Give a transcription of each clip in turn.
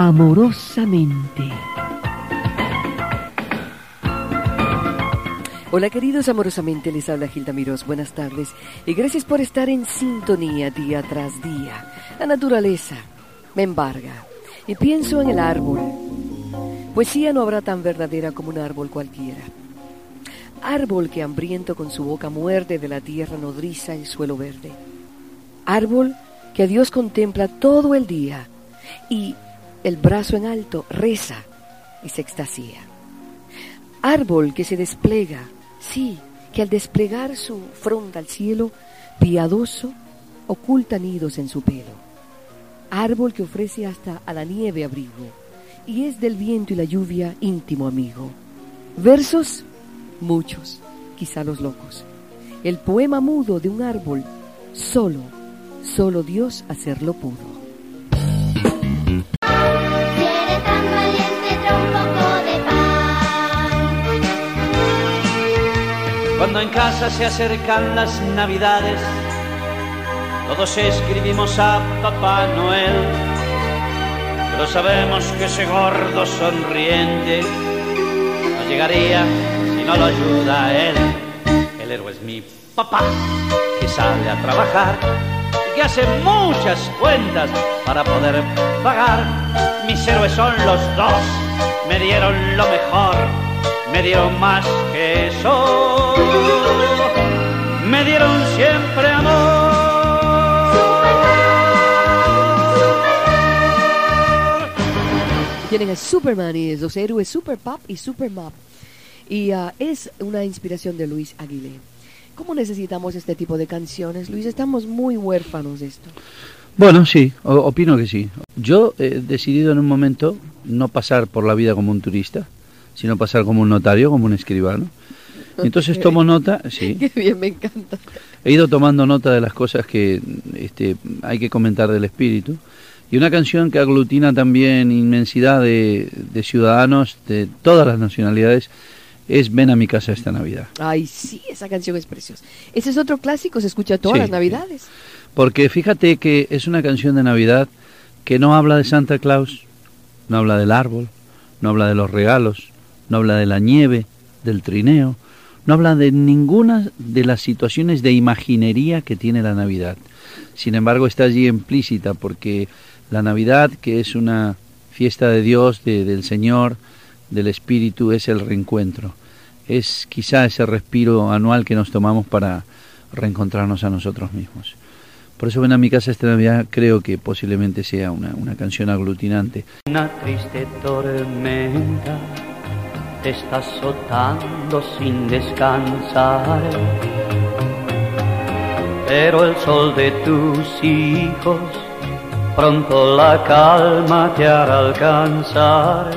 Amorosamente. Hola queridos, amorosamente les habla Gilda Mirós, buenas tardes y gracias por estar en sintonía día tras día. La naturaleza me embarga y pienso en el árbol. Poesía no habrá tan verdadera como un árbol cualquiera. Árbol que hambriento con su boca muerde de la tierra nodriza el suelo verde. Árbol que a Dios contempla todo el día y el brazo en alto reza y se extasía. Árbol que se despliega, sí, que al desplegar su fronda al cielo, piadoso, oculta nidos en su pelo. Árbol que ofrece hasta a la nieve abrigo y es del viento y la lluvia íntimo amigo. Versos, muchos, quizá los locos. El poema mudo de un árbol, solo, solo Dios hacerlo pudo. Cuando en casa se acercan las navidades, todos escribimos a Papá Noel, pero sabemos que ese gordo sonriente no llegaría si no lo ayuda él. El héroe es mi papá, que sale a trabajar y que hace muchas cuentas para poder pagar. Mis héroes son los dos, me dieron lo mejor me dieron más que eso, me dieron siempre amor. Tienen a Superman y los héroes Super Pop y Super Mop. Y uh, es una inspiración de Luis Aguilé. ¿Cómo necesitamos este tipo de canciones, Luis? Estamos muy huérfanos de esto. Bueno, sí, opino que sí. Yo he decidido en un momento no pasar por la vida como un turista, sino pasar como un notario, como un escribano. Entonces tomo nota, sí. Qué bien, me encanta. He ido tomando nota de las cosas que este, hay que comentar del espíritu. Y una canción que aglutina también inmensidad de, ciudadanos de todas las nacionalidades es Ven a mi casa esta Navidad. Ay, sí, esa canción es preciosa. Ese es otro clásico, se escucha todas las Navidades. Porque fíjate que es una canción de Navidad que no habla de Santa Claus, no habla del árbol, no habla de los regalos, no habla de la nieve, del trineo, no habla de ninguna de las situaciones de imaginería que tiene la Navidad. Sin embargo, está allí implícita porque la Navidad, que es una fiesta de Dios, del Señor, del Espíritu, es el reencuentro. Es quizá ese respiro anual que nos tomamos para reencontrarnos a nosotros mismos. Por eso ven a mi casa esta Navidad, creo que posiblemente sea una, una canción aglutinante. Una triste tormenta te está azotando sin descansar. Pero el sol de tus hijos pronto la calma te hará alcanzar.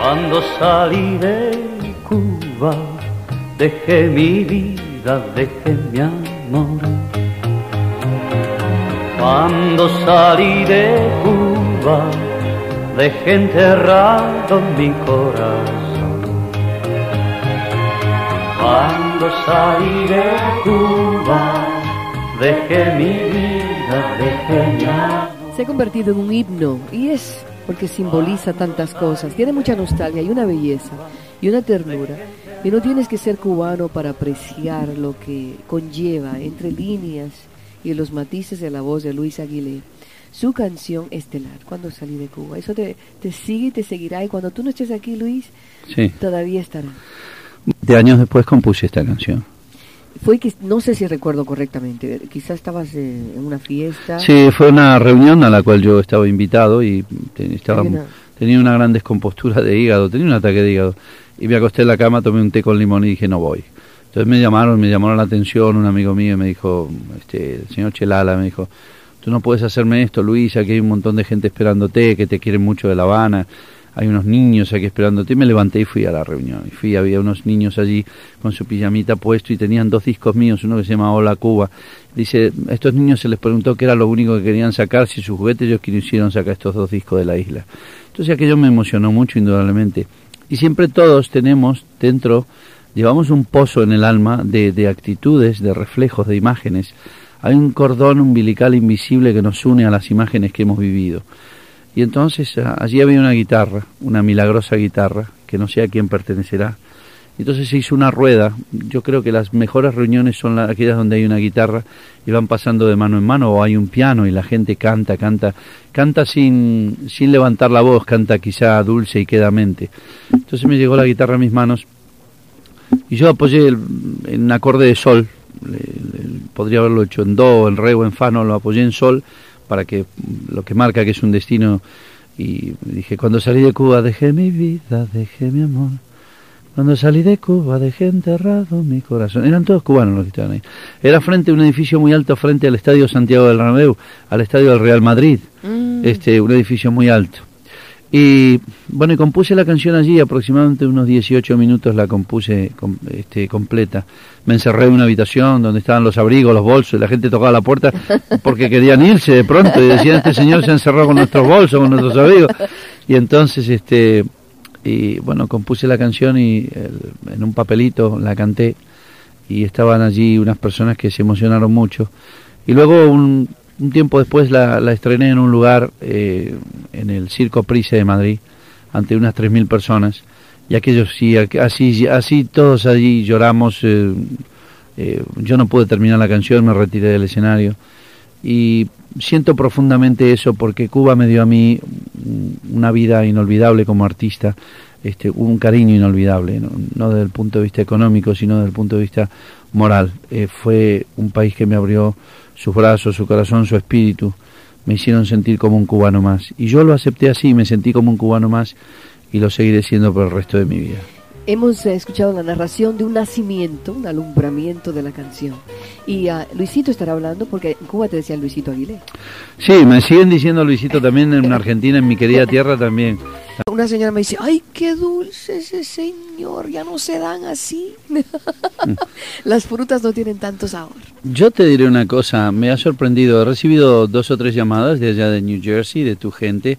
Cuando salí de Cuba, dejé mi vida, dejé mi amor. Cuando salí de Cuba, dejé enterrado mi corazón. Cuando salí de Cuba, dejé mi vida, dejé mi. Se ha convertido en un himno y es porque simboliza tantas cosas. Tiene mucha nostalgia y una belleza y una ternura. Y no tienes que ser cubano para apreciar lo que conlleva entre líneas y los matices de la voz de Luis Aguilé su canción estelar, Cuando salí de Cuba. Eso te, te sigue y te seguirá. Y cuando tú no estés aquí, Luis, todavía estará. De años después compuse esta canción. Fue que, no sé si recuerdo correctamente, quizás estabas en una fiesta. Sí, fue una reunión a la cual yo estaba invitado y estaba, tenía una gran descompostura de hígado, tenía un ataque de hígado. Y me acosté en la cama, tomé un té con limón y dije, no voy. Entonces me llamaron, me llamaron la atención un amigo mío y me dijo, este, el señor Chelala, me dijo, tú no puedes hacerme esto, Luis, aquí hay un montón de gente esperándote, que te quieren mucho de La Habana, hay unos niños aquí esperándote, y me levanté y fui a la reunión. Y fui, había unos niños allí con su pijamita puesto y tenían dos discos míos, uno que se llama Hola Cuba. Dice, a estos niños se les preguntó qué era lo único que querían sacar, si sus juguetes ellos quisieron sacar estos dos discos de la isla. Entonces aquello me emocionó mucho, indudablemente. Y siempre todos tenemos dentro, llevamos un pozo en el alma de, de actitudes, de reflejos, de imágenes Hay un cordón umbilical invisible que nos une a las imágenes que hemos vivido. Y entonces allí había una guitarra, una milagrosa guitarra, que no sé a quién pertenecerá. Entonces se hizo una rueda. Yo creo que las mejores reuniones son aquellas donde hay una guitarra y van pasando de mano en mano o hay un piano y la gente canta, canta, canta sin, sin levantar la voz, canta quizá dulce y quedamente. Entonces me llegó la guitarra a mis manos y yo apoyé en un acorde de sol. Podría haberlo hecho en do, en re o en fa, no, lo apoyé en sol para que lo que marca que es un destino y dije cuando salí de Cuba dejé mi vida dejé mi amor. Cuando salí de Cuba dejé enterrado mi corazón eran todos cubanos los que estaban ahí. Era frente a un edificio muy alto frente al estadio Santiago del Bernabéu al estadio del Real Madrid. Mm. este un edificio muy alto y bueno, y compuse la canción allí, aproximadamente unos 18 minutos la compuse este, completa. Me encerré en una habitación donde estaban los abrigos, los bolsos, y la gente tocaba la puerta porque querían irse de pronto y decían, este señor se encerró con nuestros bolsos, con nuestros abrigos. Y entonces, este, y bueno, compuse la canción y en un papelito la canté y estaban allí unas personas que se emocionaron mucho. Y luego un, un tiempo después la, la estrené en un lugar, eh, en el Circo Price de Madrid, ante unas 3.000 personas, y aquellos sí, así, así todos allí lloramos. Eh, eh, yo no pude terminar la canción, me retiré del escenario, y siento profundamente eso porque Cuba me dio a mí una vida inolvidable como artista, este, un cariño inolvidable, no, no desde el punto de vista económico, sino desde el punto de vista moral. fue un país que me abrió sus brazos, su corazón, su espíritu, me hicieron sentir como un cubano más. Y yo lo acepté así, me sentí como un cubano más y lo seguiré siendo por el resto de mi vida. Hemos escuchado la narración de un nacimiento, un alumbramiento de la canción. Y uh, Luisito estará hablando porque en Cuba te decían Luisito Aguilé. Sí, me siguen diciendo Luisito también en Argentina, en mi querida tierra también. Una señora me dice, ay, qué dulce ese señor, ya no se dan así. Las frutas no tienen tanto sabor. Yo te diré una cosa, me ha sorprendido, he recibido dos o tres llamadas de allá de New Jersey, de tu gente,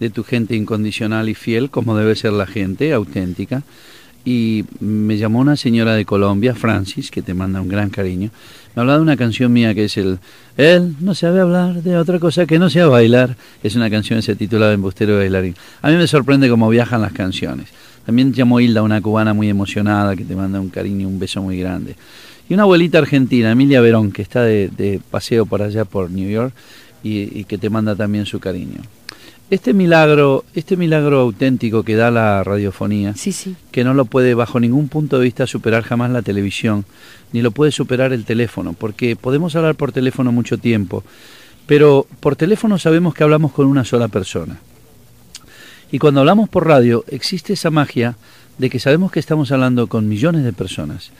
de tu gente incondicional y fiel, como debe ser la gente, auténtica y me llamó una señora de Colombia, Francis, que te manda un gran cariño. Me hablaba de una canción mía que es el Él no sabe hablar de otra cosa que no sea bailar. Es una canción que se titula Embustero Bailarín. A mí me sorprende cómo viajan las canciones. También llamó Hilda, una cubana muy emocionada que te manda un cariño y un beso muy grande. Y una abuelita argentina, Emilia Verón, que está de, paseo por allá por New York y que te manda también su cariño. Este milagro, este milagro auténtico que da la radiofonía, que no lo puede bajo ningún punto de vista superar jamás la televisión, ni lo puede superar el teléfono, porque podemos hablar por teléfono mucho tiempo, pero por teléfono sabemos que hablamos con una sola persona. Y cuando hablamos por radio existe esa magia de que sabemos que estamos hablando con millones de personas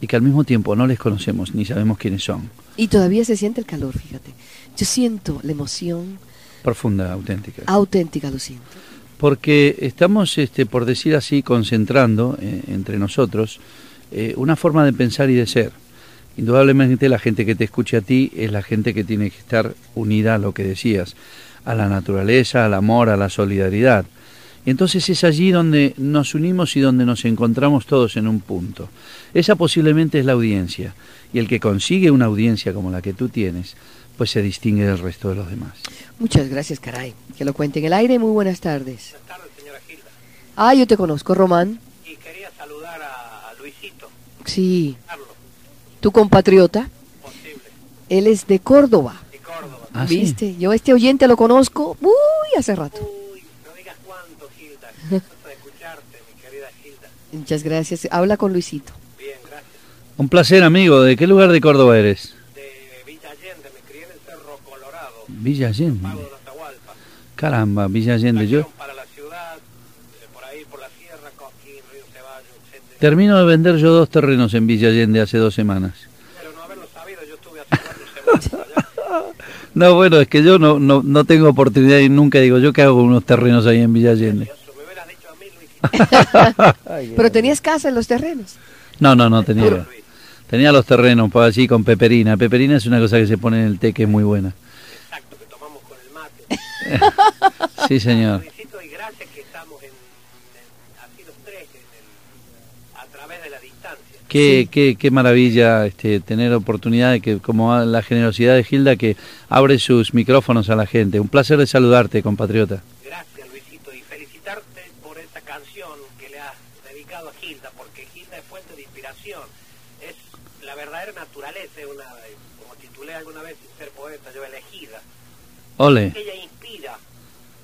y que al mismo tiempo no les conocemos ni sabemos quiénes son. Y todavía se siente el calor, fíjate. Yo siento la emoción, Profunda, auténtica. Auténtica, lo siento. Porque estamos, este, por decir así, concentrando eh, entre nosotros eh, una forma de pensar y de ser. Indudablemente la gente que te escuche a ti es la gente que tiene que estar unida a lo que decías, a la naturaleza, al amor, a la solidaridad. Y entonces es allí donde nos unimos y donde nos encontramos todos en un punto. Esa posiblemente es la audiencia. Y el que consigue una audiencia como la que tú tienes, pues se distingue del resto de los demás. Muchas gracias, caray. Que lo cuente en el aire. Muy buenas tardes. Buenas tardes, señora Gilda. Ah, yo te conozco, Román. Y quería saludar a Luisito. Sí. ¿Tu compatriota? Posible. Él es de Córdoba. De Córdoba. Ah, ¿Viste? Yo este oyente lo conozco, uy, hace rato. Uy, no digas cuánto, Gilda. de escucharte, mi querida Gilda. Muchas gracias. Habla con Luisito. Bien, gracias. Un placer, amigo. ¿De qué lugar de Córdoba eres? Villa Allende. Caramba, Villa Allende. Yo termino de vender yo dos terrenos en Villa Allende hace dos semanas. Pero no haberlo sabido, yo estuve hace cuatro No, bueno, es que yo no, no, no tengo oportunidad y nunca digo yo que hago unos terrenos ahí en Villa Allende. Pero tenías casa en los terrenos. No, no, no tenía. Tenía los terrenos pues, allí con peperina. Peperina es una cosa que se pone en el té que es muy buena. sí, señor. y gracias que estamos en, los tres, en el, a través de la distancia. Qué, qué, qué maravilla este, tener oportunidad de que, como la generosidad de Gilda, que abre sus micrófonos a la gente. Un placer de saludarte, compatriota. Gracias, Luisito, y felicitarte por esta canción que le has dedicado a Gilda, porque Gilda es fuente de inspiración. Es la verdadera naturaleza, es una, como titulé alguna vez sin ser poeta, yo elegida. Ole. Ella inspira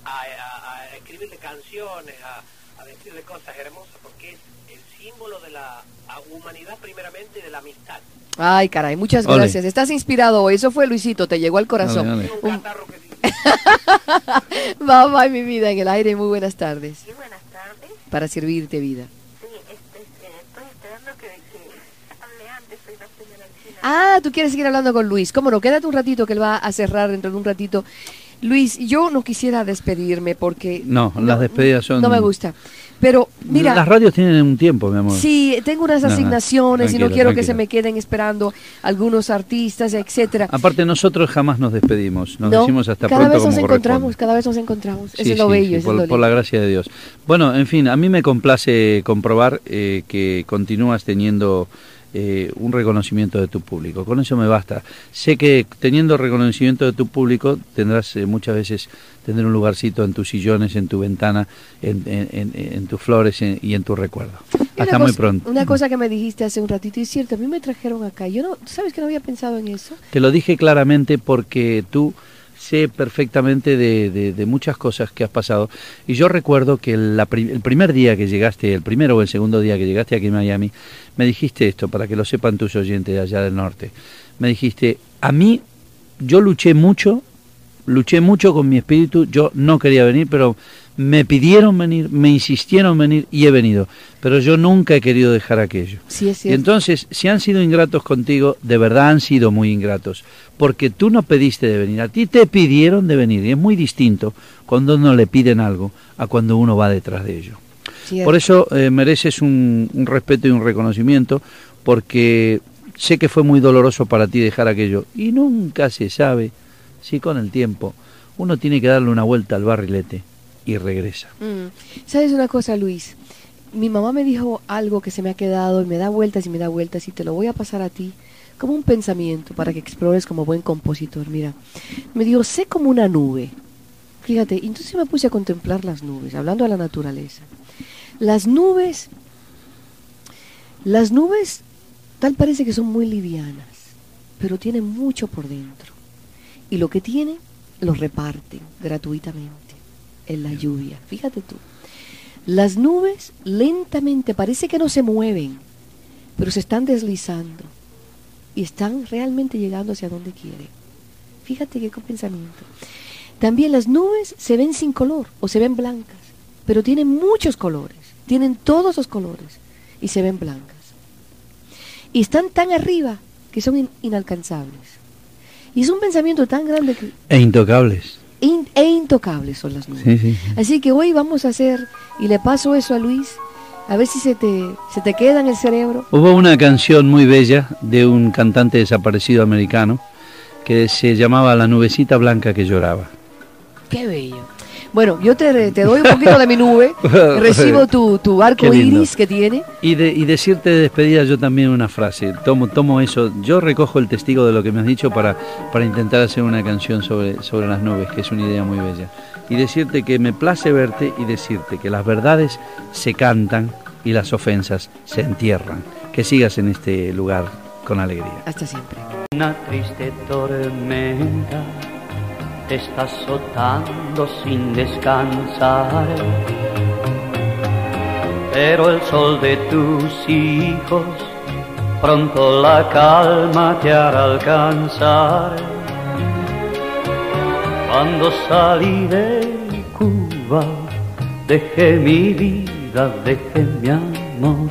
a, a- a escribirle canciones, a, a decirle cosas hermosas, porque es el símbolo de la humanidad primeramente y de la amistad. Ay, caray, muchas Ole. gracias. Estás inspirado hoy. Eso fue Luisito, te llegó al corazón. Ole, ole. Un catarro que Bye bye, mi vida, en el aire. Muy buenas tardes. Sí, buenas tardes. Para servirte, vida. Sí, este, eh, estoy esperando que, que hable antes, soy la señora China. Ah, tú quieres seguir hablando con Luis. ¿Cómo no? Quédate un ratito que él va a cerrar dentro de un ratito. Luis, yo no quisiera despedirme porque... No, las despedidas son- No me gusta. Pero, mira... Las radios tienen un tiempo, mi amor. Sí, tengo unas No, no, asignaciones y no quiero que se me queden esperando algunos artistas, etcétera. Aparte, nosotros jamás nos despedimos. Nos No, decimos hasta cada pronto vez nos como encontramos, cada vez nos encontramos. Sí, eso es lo sí, bello, sí, eso por, es lo por la gracia de Dios. Bueno, en fin, a mí me complace comprobar eh, que continúas teniendo eh, un reconocimiento de tu público. Con eso me basta. Sé que teniendo reconocimiento de tu público tendrás eh, muchas veces tener un lugarcito en tus sillones, en tu ventana, en, en- en- en tus flores en- y en tu recuerdo. Hasta una muy cosa- pronto. Una cosa que me dijiste hace un ratito, y es cierto, a mí me trajeron acá. Yo no, ¿sabes que no había pensado en eso? Te lo dije claramente porque tú sé perfectamente de, muchas cosas que has pasado. Y yo recuerdo que pri- el primer día que llegaste, el primero o el segundo día que llegaste aquí en Miami, me dijiste esto, para que lo sepan tus oyentes de allá del norte. Me dijiste, a mí, yo luché mucho, luché mucho con mi espíritu, yo no quería venir, pero me pidieron venir, me insistieron venir y he venido. Pero yo nunca he querido dejar aquello. Sí, es Y entonces, si han sido ingratos contigo, de verdad han sido muy ingratos, porque tú no pediste de venir, a ti te pidieron de venir, y es muy distinto cuando uno le piden algo a cuando uno va detrás de ello. Cierto. Por eso eh, mereces un, un respeto y un reconocimiento, porque sé que fue muy doloroso para ti dejar aquello, y nunca se sabe si con el tiempo uno tiene que darle una vuelta al barrilete y regresa. Mm. ¿Sabes una cosa, Luis? Mi mamá me dijo algo que se me ha quedado y me da vueltas y me da vueltas y te lo voy a pasar a ti como un pensamiento para que explores como buen compositor. Mira, me dijo, sé como una nube. Fíjate, entonces me puse a contemplar las nubes, hablando de la naturaleza. Las nubes, las nubes tal parece que son muy livianas, pero tienen mucho por dentro. Y lo que tienen, lo reparten gratuitamente en la lluvia. Fíjate tú. Las nubes lentamente parece que no se mueven, pero se están deslizando y están realmente llegando hacia donde quieren. Fíjate qué pensamiento. También las nubes se ven sin color o se ven blancas, pero tienen muchos colores, tienen todos los colores y se ven blancas. Y están tan arriba que son in- inalcanzables. Y es un pensamiento tan grande que E intocables. In- e intocables son las nubes. Sí, sí. Así que hoy vamos a hacer, y le paso eso a Luis, a ver si se te, se te queda en el cerebro. Hubo una canción muy bella de un cantante desaparecido americano que se llamaba La nubecita blanca que lloraba. Qué bello. Bueno, yo te, te doy un poquito de mi nube, recibo tu, tu arco iris que tiene. Y, de, y decirte de despedida yo también una frase, tomo, tomo eso, yo recojo el testigo de lo que me has dicho para, para intentar hacer una canción sobre, sobre las nubes, que es una idea muy bella. Y decirte que me place verte y decirte que las verdades se cantan y las ofensas se entierran. Que sigas en este lugar con alegría. Hasta siempre. Una triste tormenta te está azotando sin descansar. Pero el sol de tus hijos pronto la calma te hará alcanzar. Cuando salí de Cuba, dejé mi vida, dejé mi amor.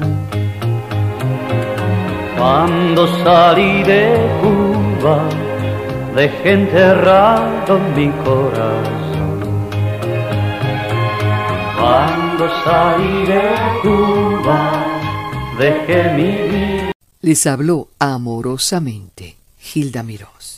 Cuando salí de Cuba, dejé enterrado mi corazón. Cuando salí de Cuba, dejé mi vida. Les habló amorosamente Gilda Mirós.